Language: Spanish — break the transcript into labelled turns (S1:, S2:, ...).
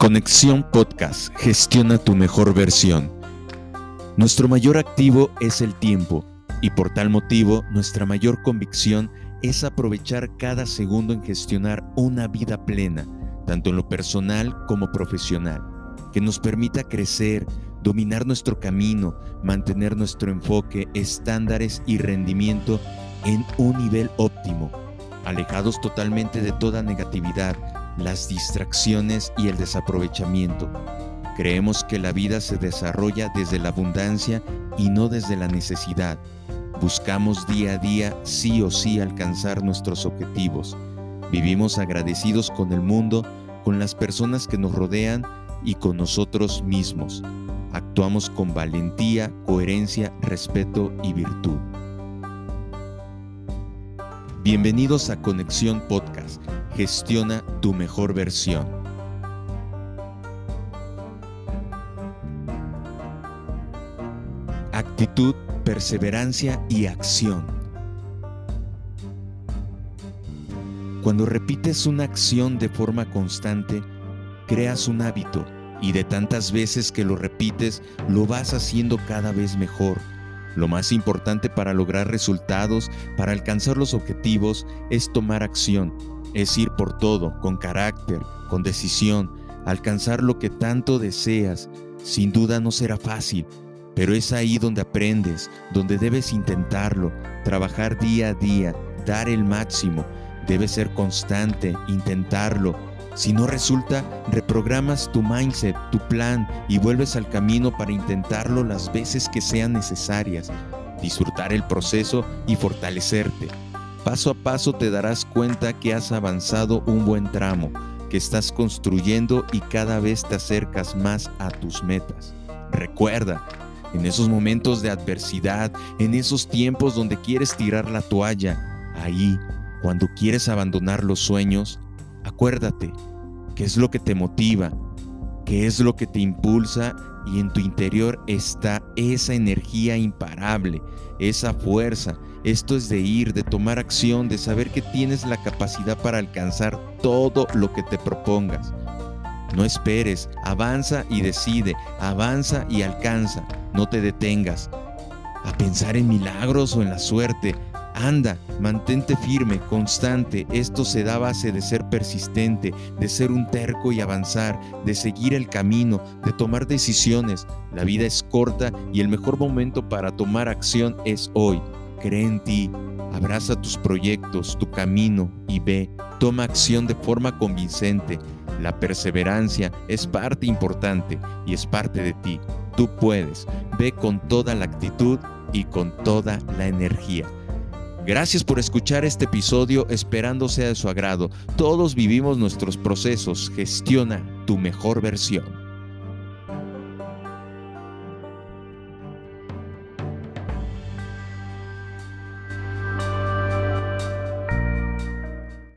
S1: Conexión Podcast. Gestiona tu mejor versión. Nuestro mayor activo es el tiempo y por tal motivo nuestra mayor convicción es aprovechar cada segundo en gestionar una vida plena, tanto en lo personal como profesional, que nos permita crecer, dominar nuestro camino, mantener nuestro enfoque, estándares y rendimiento en un nivel óptimo, alejados totalmente de toda negatividad, las distracciones y el desaprovechamiento. Creemos que la vida se desarrolla desde la abundancia y no desde la necesidad. Buscamos día a día sí o sí alcanzar nuestros objetivos. Vivimos agradecidos con el mundo, con las personas que nos rodean y con nosotros mismos. Actuamos con valentía, coherencia, respeto y virtud. Bienvenidos a Conexión Podcast. Gestiona tu mejor versión. Actitud, perseverancia y acción. Cuando repites una acción de forma constante, creas un hábito y de tantas veces que lo repites, lo vas haciendo cada vez mejor lo más importante para lograr resultados, para alcanzar los objetivos, es tomar acción, es ir por todo, con carácter, con decisión, alcanzar lo que tanto deseas. Sin duda no será fácil, pero es ahí donde aprendes, donde debes intentarlo, trabajar día a día, dar el máximo. Debes ser constante, intentarlo, si no resulta, reprogramas tu mindset, tu plan y vuelves al camino para intentarlo las veces que sean necesarias, disfrutar el proceso y fortalecerte. Paso a paso te darás cuenta que has avanzado un buen tramo, que estás construyendo y cada vez te acercas más a tus metas. Recuerda, en esos momentos de adversidad, en esos tiempos donde quieres tirar la toalla, ahí, cuando quieres abandonar los sueños, Acuérdate qué es lo que te motiva, qué es lo que te impulsa y en tu interior está esa energía imparable, esa fuerza. Esto es de ir, de tomar acción, de saber que tienes la capacidad para alcanzar todo lo que te propongas. No esperes, avanza y decide, avanza y alcanza, no te detengas. A pensar en milagros o en la suerte, Anda, mantente firme, constante. Esto se da base de ser persistente, de ser un terco y avanzar, de seguir el camino, de tomar decisiones. La vida es corta y el mejor momento para tomar acción es hoy. Cree en ti, abraza tus proyectos, tu camino y ve. Toma acción de forma convincente. La perseverancia es parte importante y es parte de ti. Tú puedes. Ve con toda la actitud y con toda la energía. Gracias por escuchar este episodio esperando sea de su agrado. Todos vivimos nuestros procesos. Gestiona tu mejor versión.